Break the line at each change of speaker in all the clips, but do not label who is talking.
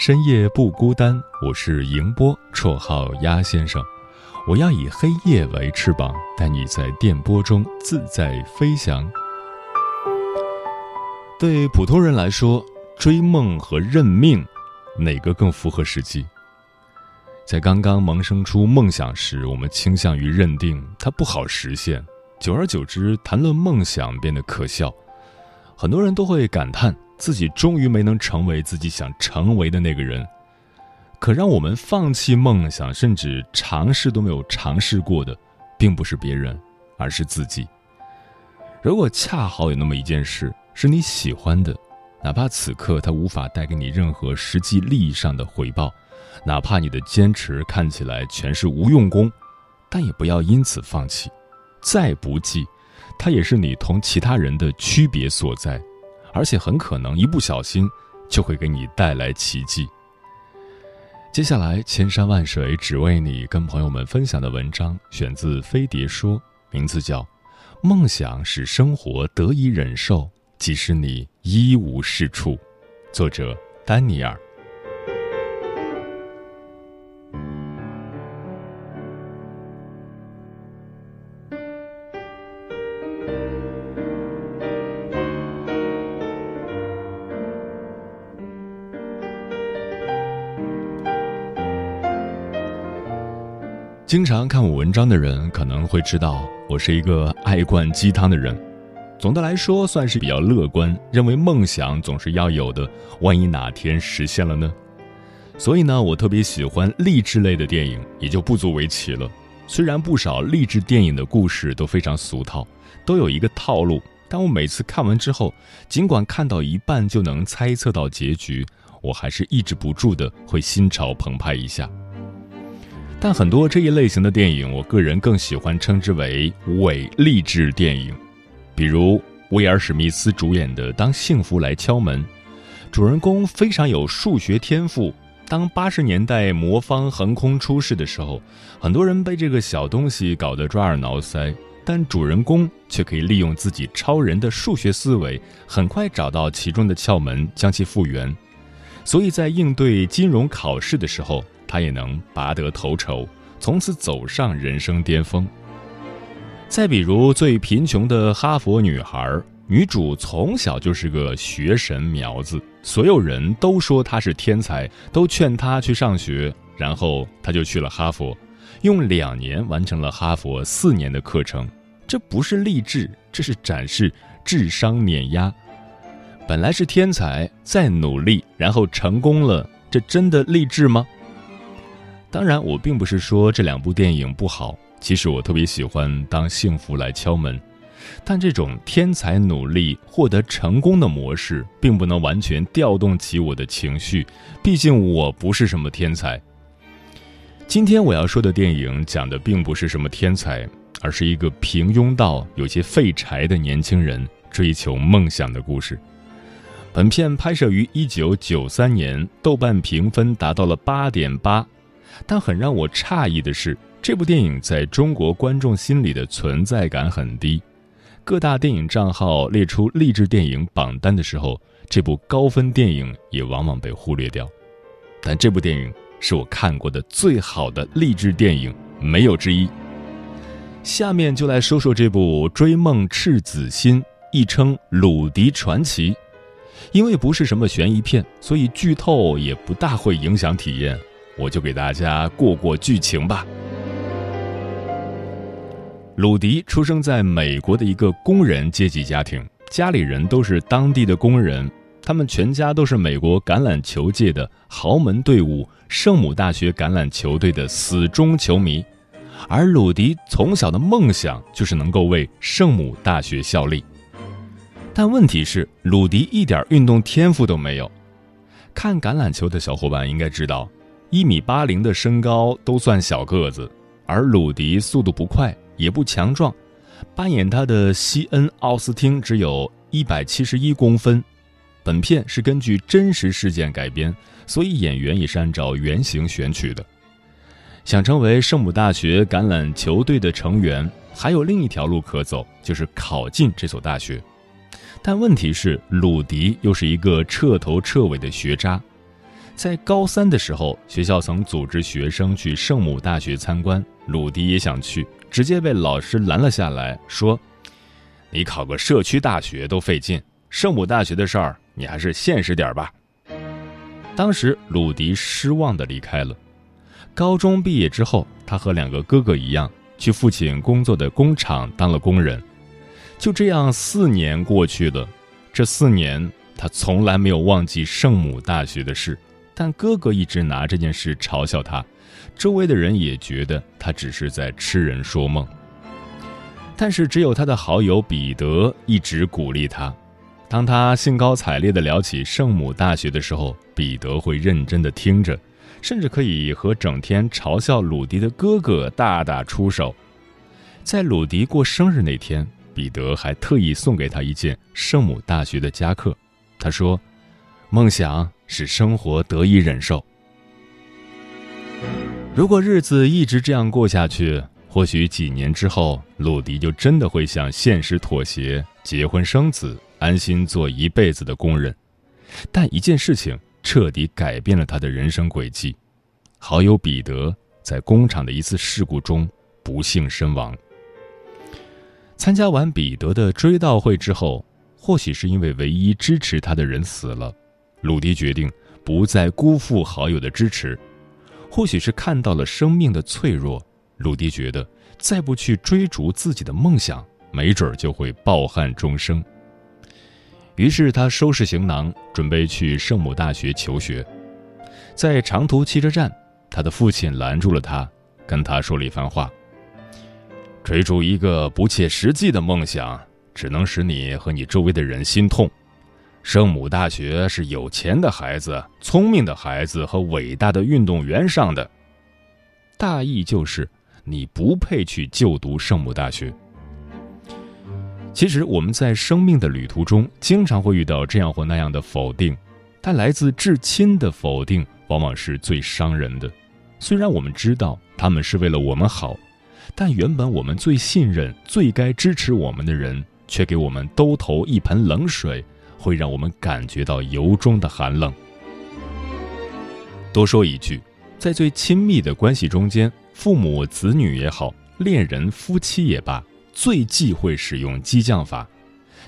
深夜不孤单。我是迎波，绰号鸭先生。我要以黑夜为翅膀，带你在电波中自在飞翔。对普通人来说，追梦和认命，哪个更符合实际？在刚刚萌生出梦想时，我们倾向于认定它不好实现。久而久之，谈论梦想变得可笑，很多人都会感叹自己终于没能成为自己想成为的那个人。可让我们放弃梦想，甚至尝试都没有尝试过的，并不是别人，而是自己。如果恰好有那么一件事是你喜欢的，哪怕此刻它无法带给你任何实际利益上的回报，哪怕你的坚持看起来全是无用功，但也不要因此放弃。再不济，它也是你同其他人的区别所在，而且很可能一不小心就会给你带来奇迹。接下来，千山万水只为你，跟朋友们分享的文章选自飞碟说，名字叫《梦想使生活得以忍受，即使你一无是处》，作者丹尼尔。经常看我文章的人可能会知道，我是一个爱灌鸡汤的人。总的来说，算是比较乐观，认为梦想总是要有的，万一哪天实现了呢？所以呢，我特别喜欢励志类的电影，也就不足为奇了。虽然不少励志电影的故事都非常俗套，都有一个套路，但我每次看完之后，尽管看到一半就能猜测到结局，我还是抑制不住的会心潮澎湃一下。但很多这一类型的电影，我个人更喜欢称之为伪励志电影，比如威尔史密斯主演的《当幸福来敲门》，主人公非常有数学天赋。当八十年代魔方横空出世的时候，很多人被这个小东西搞得抓耳挠腮，但主人公却可以利用自己超人的数学思维，很快找到其中的窍门，将其复原。所以在应对金融考试的时候。他也能拔得头筹，从此走上人生巅峰。再比如最贫穷的哈佛女孩，女主从小就是个学神苗子，所有人都说她是天才，都劝她去上学，然后她就去了哈佛，用两年完成了哈佛四年的课程。这不是励志，这是展示智商碾压。本来是天才，再努力，然后成功了，这真的励志吗？当然，我并不是说这两部电影不好。其实我特别喜欢《当幸福来敲门》，但这种天才努力获得成功的模式，并不能完全调动起我的情绪。毕竟我不是什么天才。今天我要说的电影讲的并不是什么天才，而是一个平庸到有些废柴的年轻人追求梦想的故事。本片拍摄于一九九三年，豆瓣评分达到了八点八。但很让我诧异的是，这部电影在中国观众心里的存在感很低。各大电影账号列出励志电影榜单的时候，这部高分电影也往往被忽略掉。但这部电影是我看过的最好的励志电影，没有之一。下面就来说说这部《追梦赤子心》，亦称《鲁迪传奇》。因为不是什么悬疑片，所以剧透也不大会影响体验。我就给大家过过剧情吧。鲁迪出生在美国的一个工人阶级家庭，家里人都是当地的工人，他们全家都是美国橄榄球界的豪门队伍圣母大学橄榄球队的死忠球迷，而鲁迪从小的梦想就是能够为圣母大学效力。但问题是，鲁迪一点运动天赋都没有。看橄榄球的小伙伴应该知道，一米八零的身高都算小个子，而鲁迪速度不快。也不强壮，扮演他的西恩·奥斯汀只有一百七十一公分。本片是根据真实事件改编，所以演员也是按照原型选取的。想成为圣母大学橄榄球队的成员，还有另一条路可走，就是考进这所大学。但问题是，鲁迪又是一个彻头彻尾的学渣。在高三的时候，学校曾组织学生去圣母大学参观，鲁迪也想去。直接被老师拦了下来，说：“你考个社区大学都费劲，圣母大学的事儿你还是现实点吧。”当时鲁迪失望的离开了。高中毕业之后，他和两个哥哥一样，去父亲工作的工厂当了工人。就这样，四年过去了。这四年，他从来没有忘记圣母大学的事，但哥哥一直拿这件事嘲笑他。周围的人也觉得他只是在痴人说梦，但是只有他的好友彼得一直鼓励他。当他兴高采烈地聊起圣母大学的时候，彼得会认真地听着，甚至可以和整天嘲笑鲁迪的哥哥大打出手。在鲁迪过生日那天，彼得还特意送给他一件圣母大学的夹克。他说：“梦想使生活得以忍受。”如果日子一直这样过下去，或许几年之后，鲁迪就真的会向现实妥协，结婚生子，安心做一辈子的工人。但一件事情彻底改变了他的人生轨迹：好友彼得在工厂的一次事故中不幸身亡。参加完彼得的追悼会之后，或许是因为唯一支持他的人死了，鲁迪决定不再辜负好友的支持。或许是看到了生命的脆弱，鲁迪觉得再不去追逐自己的梦想，没准儿就会抱憾终生。于是他收拾行囊，准备去圣母大学求学。在长途汽车站，他的父亲拦住了他，跟他说了一番话：“追逐一个不切实际的梦想，只能使你和你周围的人心痛。”圣母大学是有钱的孩子、聪明的孩子和伟大的运动员上的。大意就是，你不配去就读圣母大学。其实我们在生命的旅途中，经常会遇到这样或那样的否定，但来自至亲的否定往往是最伤人的。虽然我们知道他们是为了我们好，但原本我们最信任、最该支持我们的人，却给我们兜头一盆冷水。会让我们感觉到由衷的寒冷。多说一句，在最亲密的关系中间，父母、子女也好，恋人、夫妻也罢，最忌讳使用激将法。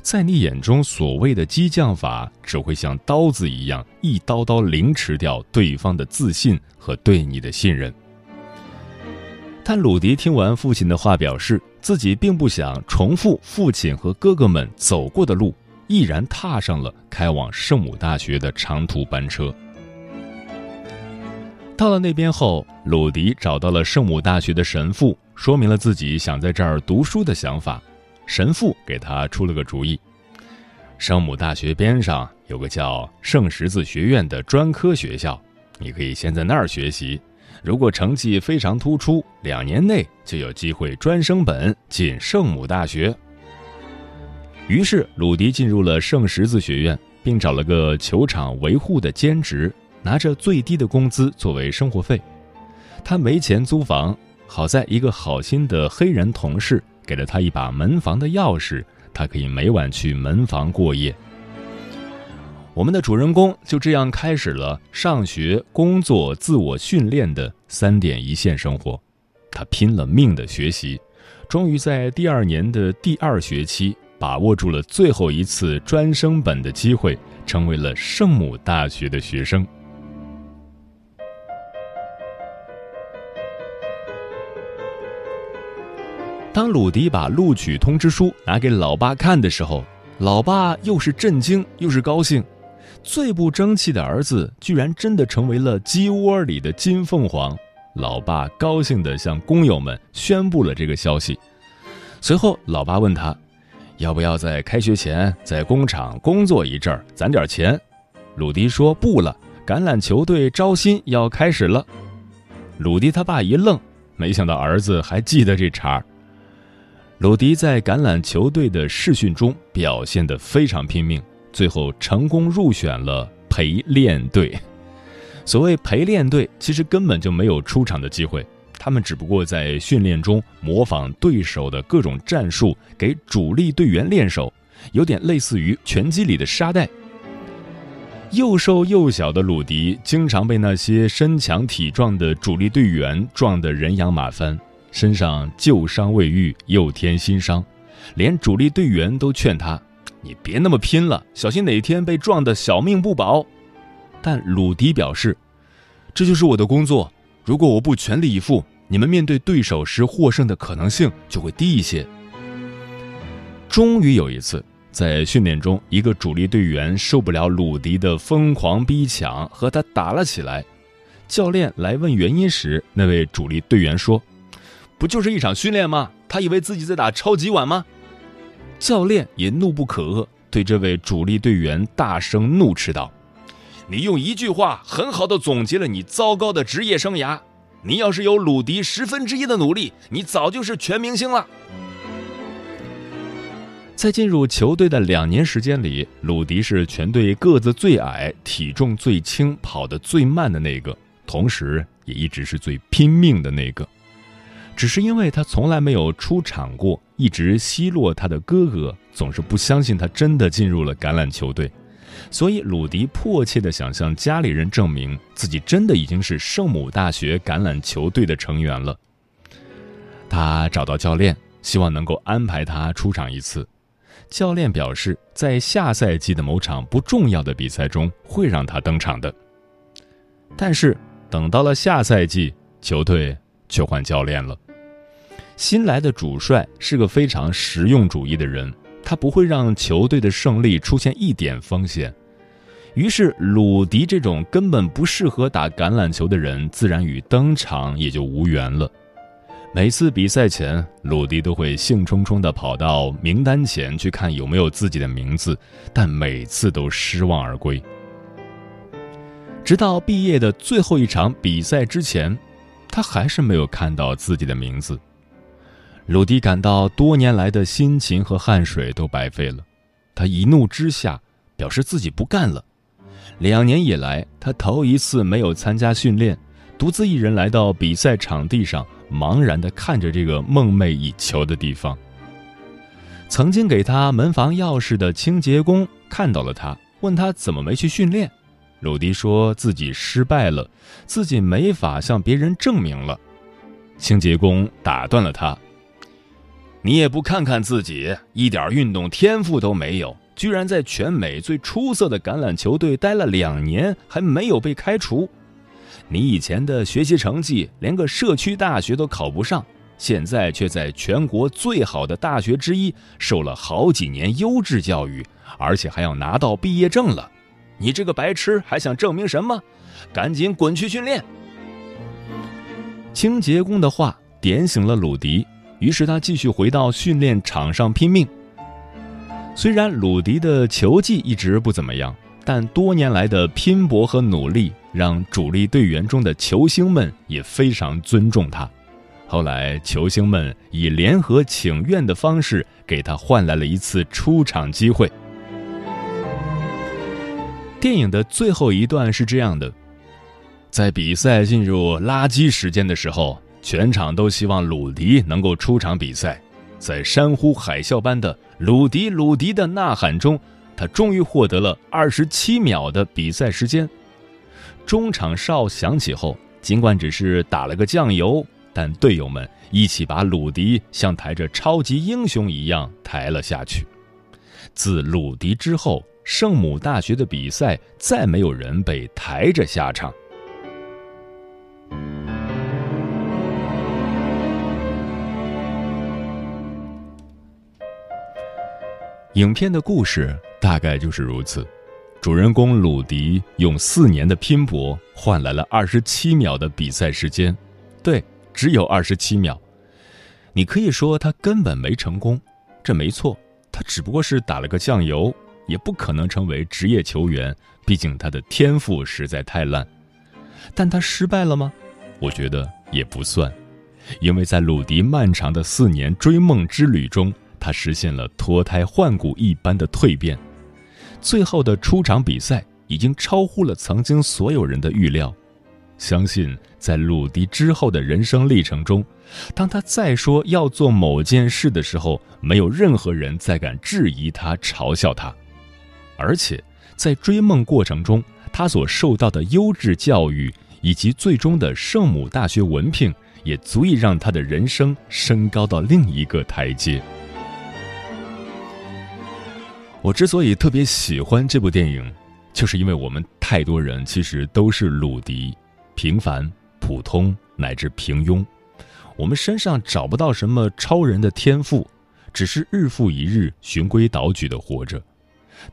在你眼中，所谓的激将法，只会像刀子一样，一刀刀凌迟掉对方的自信和对你的信任。但鲁迪听完父亲的话，表示自己并不想重复父亲和哥哥们走过的路。毅然踏上了开往圣母大学的长途班车。到了那边后，鲁迪找到了圣母大学的神父，说明了自己想在这儿读书的想法。神父给他出了个主意：圣母大学边上有个叫圣十字学院的专科学校，你可以先在那儿学习。如果成绩非常突出，两年内就有机会专升本进圣母大学。于是，鲁迪进入了圣十字学院，并找了个球场维护的兼职，拿着最低的工资作为生活费。他没钱租房，好在一个好心的黑人同事给了他一把门房的钥匙，他可以每晚去门房过夜。我们的主人公就这样开始了上学、工作、自我训练的三点一线生活。他拼了命的学习，终于在第二年的第二学期。把握住了最后一次专升本的机会成为了圣母大学的学生。当鲁迪把录取通知书拿给老爸看的时候老爸又是震惊又是高兴最不争气的儿子居然真的成为了鸡窝里的金凤凰。老爸高兴的向工友们宣布了这个消息。随后老爸问他要不要在开学前在工厂工作一阵儿，攒点钱？鲁迪说不了，橄榄球队招新要开始了。鲁迪他爸一愣，没想到儿子还记得这茬儿。鲁迪在橄榄球队的试训中表现得非常拼命，最后成功入选了陪练队。所谓陪练队，其实根本就没有出场的机会，他们只不过在训练中模仿对手的各种战术，给主力队员练手，有点类似于拳击里的沙袋。又瘦又小的鲁迪，经常被那些身强体壮的主力队员撞得人仰马翻。身上旧伤未愈，又添新伤，连主力队员都劝他：“你别那么拼了，小心哪天被撞得小命不保。”但鲁迪表示：“这就是我的工作，如果我不全力以赴，你们面对对手时获胜的可能性就会低一些。”终于有一次，在训练中，一个主力队员受不了鲁迪的疯狂逼抢，和他打了起来。教练来问原因时，那位主力队员说。不就是一场训练吗？他以为自己在打超级碗吗？教练也怒不可遏，对这位主力队员大声怒斥道：“你用一句话很好的总结了你糟糕的职业生涯。你要是有鲁迪十分之一的努力，你早就是全明星了。”在进入球队的两年时间里，鲁迪是全队个子最矮、体重最轻、跑得最慢的那个，同时也一直是最拼命的那个。只是因为他从来没有出场过，一直奚落他的哥哥，总是不相信他真的进入了橄榄球队，所以鲁迪迫切地想向家里人证明自己真的已经是圣母大学橄榄球队的成员了。他找到教练，希望能够安排他出场一次。教练表示，在下赛季的某场不重要的比赛中会让他登场的。但是等到了下赛季，球队却换教练了。新来的主帅是个非常实用主义的人，他不会让球队的胜利出现一点风险。于是，鲁迪这种根本不适合打橄榄球的人，自然与登场也就无缘了。每次比赛前，鲁迪都会兴冲冲地跑到名单前去看有没有自己的名字，但每次都失望而归。直到毕业的最后一场比赛之前，他还是没有看到自己的名字。鲁迪感到多年来的辛勤和汗水都白费了，他一怒之下表示自己不干了。两年以来，他头一次没有参加训练，独自一人来到比赛场地上，茫然地看着这个梦寐以求的地方。曾经给他门房钥匙的清洁工看到了他，问他怎么没去训练。鲁迪说自己失败了，自己没法向别人证明了。清洁工打断了他。你也不看看自己，一点运动天赋都没有，居然在全美最出色的橄榄球队待了两年，还没有被开除。你以前的学习成绩连个社区大学都考不上，现在却在全国最好的大学之一受了好几年优质教育，而且还要拿到毕业证了。你这个白痴还想证明什么？赶紧滚去训练！清洁工的话点醒了鲁迪。于是他继续回到训练场上拼命。虽然鲁迪的球技一直不怎么样，但多年来的拼搏和努力让主力队员中的球星们也非常尊重他。后来，球星们以联合请愿的方式给他换来了一次出场机会。电影的最后一段是这样的：在比赛进入垃圾时间的时候。全场都希望鲁迪能够出场比赛，在山呼海啸般的“鲁迪，鲁迪”的呐喊中，他终于获得了二十七秒的比赛时间。中场哨响起后，尽管只是打了个酱油，但队友们一起把鲁迪像抬着超级英雄一样抬了下去。自鲁迪之后，圣母大学的比赛再没有人被抬着下场。影片的故事大概就是如此。主人公鲁迪用四年的拼搏换来了二十七秒的比赛时间，对，只有二十七秒。你可以说他根本没成功，这没错，他只不过是打了个酱油，也不可能成为职业球员，毕竟他的天赋实在太烂。但他失败了吗？我觉得也不算，因为在鲁迪漫长的四年追梦之旅中，他实现了脱胎换骨一般的蜕变。最后的出场比赛已经超乎了曾经所有人的预料，相信在鲁迪之后的人生历程中，当他再说要做某件事的时候，没有任何人再敢质疑他、嘲笑他，而且在追梦过程中，他所受到的优质教育以及最终的圣母大学文凭，也足以让他的人生升高到另一个台阶。我之所以特别喜欢这部电影，就是因为我们太多人其实都是鲁迪，平凡、普通乃至平庸，我们身上找不到什么超人的天赋，只是日复一日循规蹈矩的活着。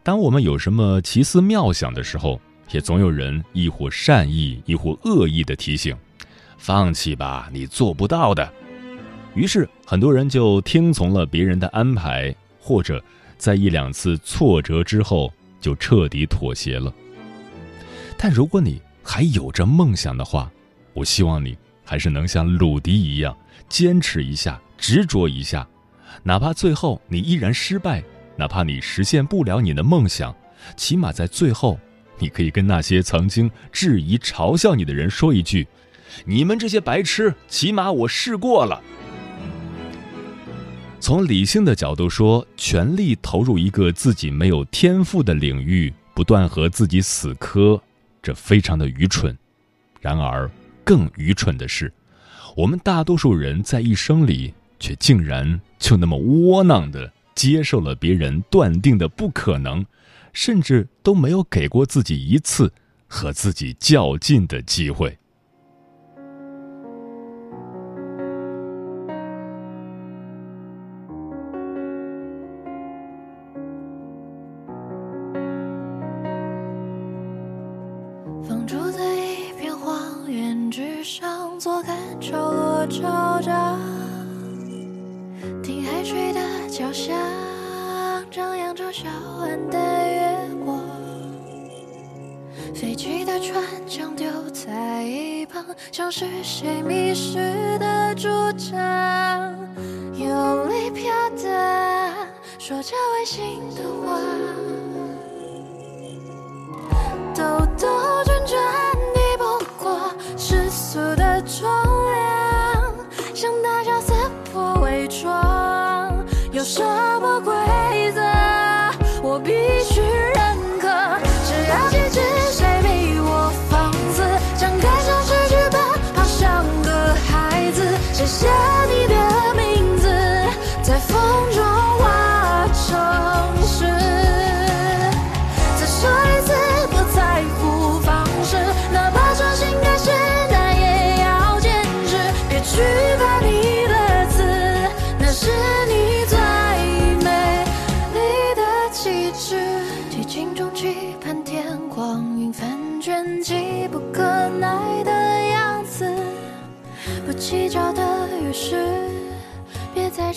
当我们有什么奇思妙想的时候，也总有人亦或善意亦或恶意的提醒：“放弃吧，你做不到的。”于是很多人就听从了别人的安排，或者。在一两次挫折之后，就彻底妥协了。但如果你还有着梦想的话，我希望你还是能像鲁迪一样坚持一下，执着一下，哪怕最后你依然失败，哪怕你实现不了你的梦想，起码在最后，你可以跟那些曾经质疑、嘲笑你的人说一句：“你们这些白痴，起码我试过了。”从理性的角度说，全力投入一个自己没有天赋的领域，不断和自己死磕，这非常的愚蠢。然而，更愚蠢的是，我们大多数人在一生里，却竟然就那么窝囊的接受了别人断定的不可能，甚至都没有给过自己一次和自己较劲的机会。
我惆怅，听海水的交响，张扬着小岸的月光，废弃的船桨丢在一旁，像是谁迷失的主张，用力飘荡，说着违心的话，兜兜转转。说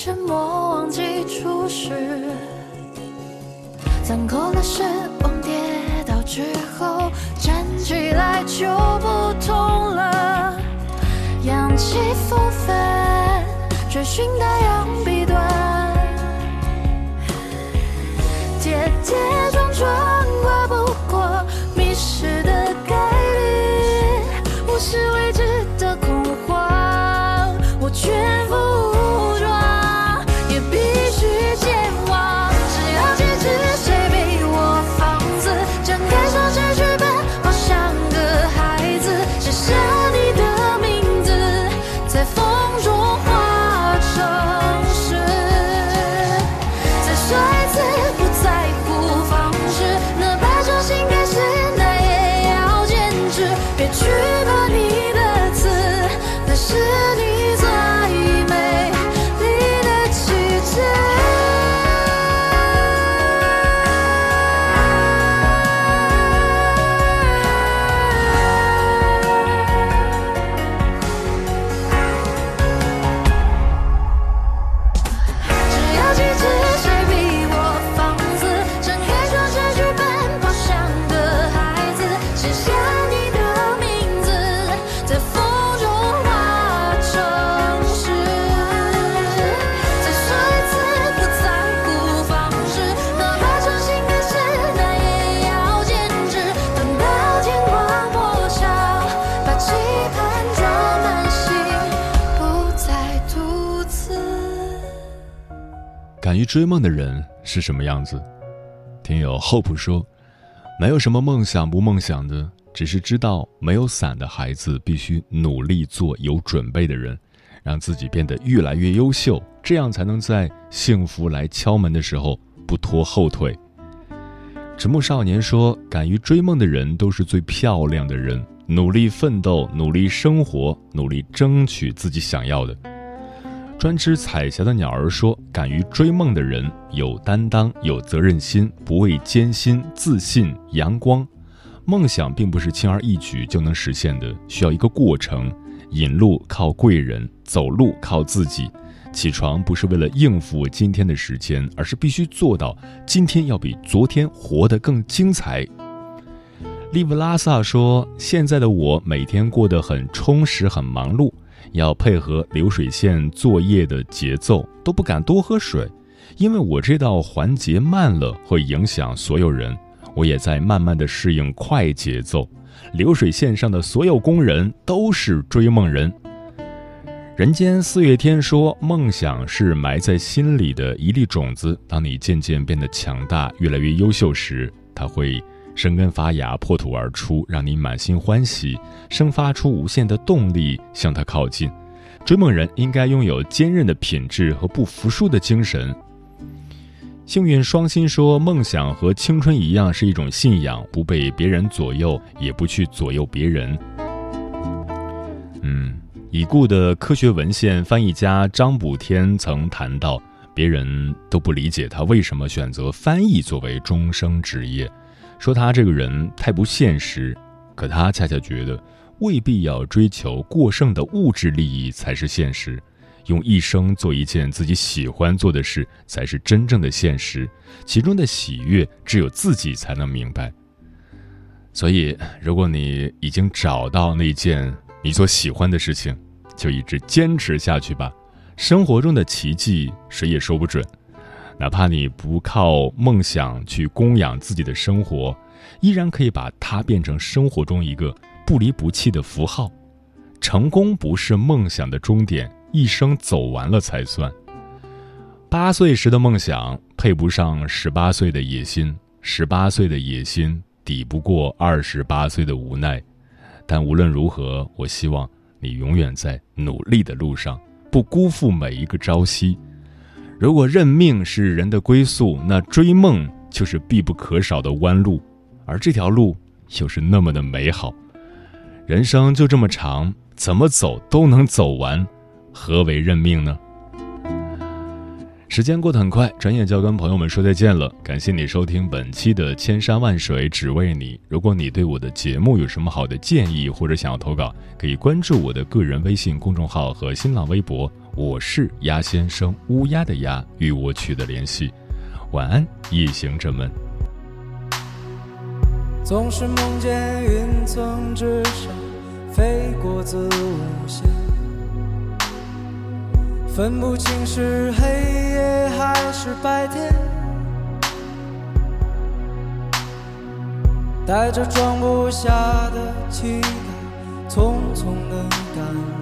沉默，忘记初始。攒够了失望，跌倒之后站起来就不同了。扬起风帆，追寻太阳彼端。跌跌撞撞，
于追梦的人是什么样子？听友 Hope 说，没有什么梦想不梦想的，只是知道没有伞的孩子必须努力做有准备的人，让自己变得越来越优秀，这样才能在幸福来敲门的时候不拖后腿。直木少年说，敢于追梦的人都是最漂亮的人，努力奋斗，努力生活，努力争取自己想要的。专吃彩霞的鸟儿说：“敢于追梦的人有担当、有责任心，不畏艰辛，自信、阳光。梦想并不是轻而易举就能实现的，需要一个过程。引路靠贵人，走路靠自己。起床不是为了应付今天的时间，而是必须做到今天要比昨天活得更精彩。”利布拉萨说：“现在的我每天过得很充实，很忙碌。”要配合流水线作业的节奏，都不敢多喝水，因为我这道环节慢了会影响所有人。我也在慢慢的适应快节奏。流水线上的所有工人都是追梦人。人间四月天说，梦想是埋在心里的一粒种子，当你渐渐变得强大，越来越优秀时，它会生根发芽，破土而出，让你满心欢喜。生发出无限的动力向他靠近，追梦人应该拥有坚韧的品质和不服输的精神。幸运双心说：“梦想和青春一样是一种信仰，不被别人左右，也不去左右别人。”嗯，已故的科学文献翻译家张补天曾谈到，别人都不理解他为什么选择翻译作为终生职业，说他这个人太不现实，可他恰恰觉得。未必要追求过剩的物质利益才是现实，用一生做一件自己喜欢做的事才是真正的现实，其中的喜悦只有自己才能明白。所以，如果你已经找到那件你所喜欢的事情，就一直坚持下去吧。生活中的奇迹谁也说不准，哪怕你不靠梦想去供养自己的生活，依然可以把它变成生活中一个。不离不弃的符号，成功不是梦想的终点，一生走完了才算。八岁时的梦想配不上十八岁的野心，十八岁的野心抵不过二十八岁的无奈。但无论如何，我希望你永远在努力的路上，不辜负每一个朝夕。如果认命是人的归宿，那追梦就是必不可少的弯路，而这条路又是那么的美好。人生就这么长，怎么走都能走完，何为认命呢？时间过得很快，转眼就要跟朋友们说再见了。感谢你收听本期的《千山万水只为你》。如果你对我的节目有什么好的建议，或者想要投稿，可以关注我的个人微信公众号和新浪微博。我是鸭先生，乌鸦的鸭，与我取得联系。晚安，夜行者们。
总是梦见云层之上飞过子午线，分不清是黑夜还是白天，带着装不下的期待，匆匆的赶来。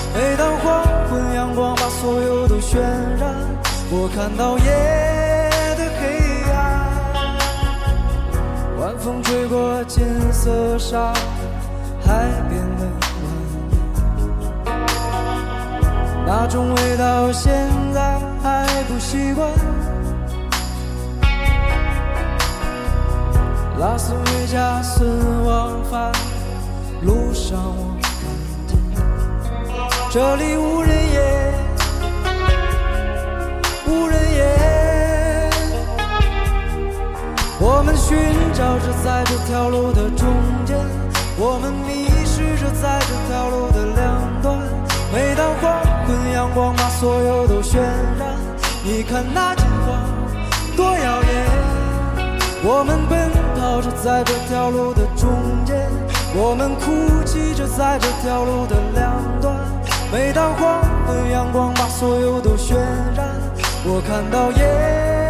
每当黄昏，阳光把所有都渲染，我看到夜的黑暗。晚风吹过金色沙海边的晚，那种味道现在还不习惯。拉斯维加斯往返路上，我这里无人烟无人烟。我们寻找着在这条路的中间我们迷失着在这条路的两端。每当黄昏阳光把所有都渲染你看那金黄多耀眼。我们奔跑着在这条路的中间我们哭泣着在这条路的两端。每当黄昏阳光把所有都渲染我看到夜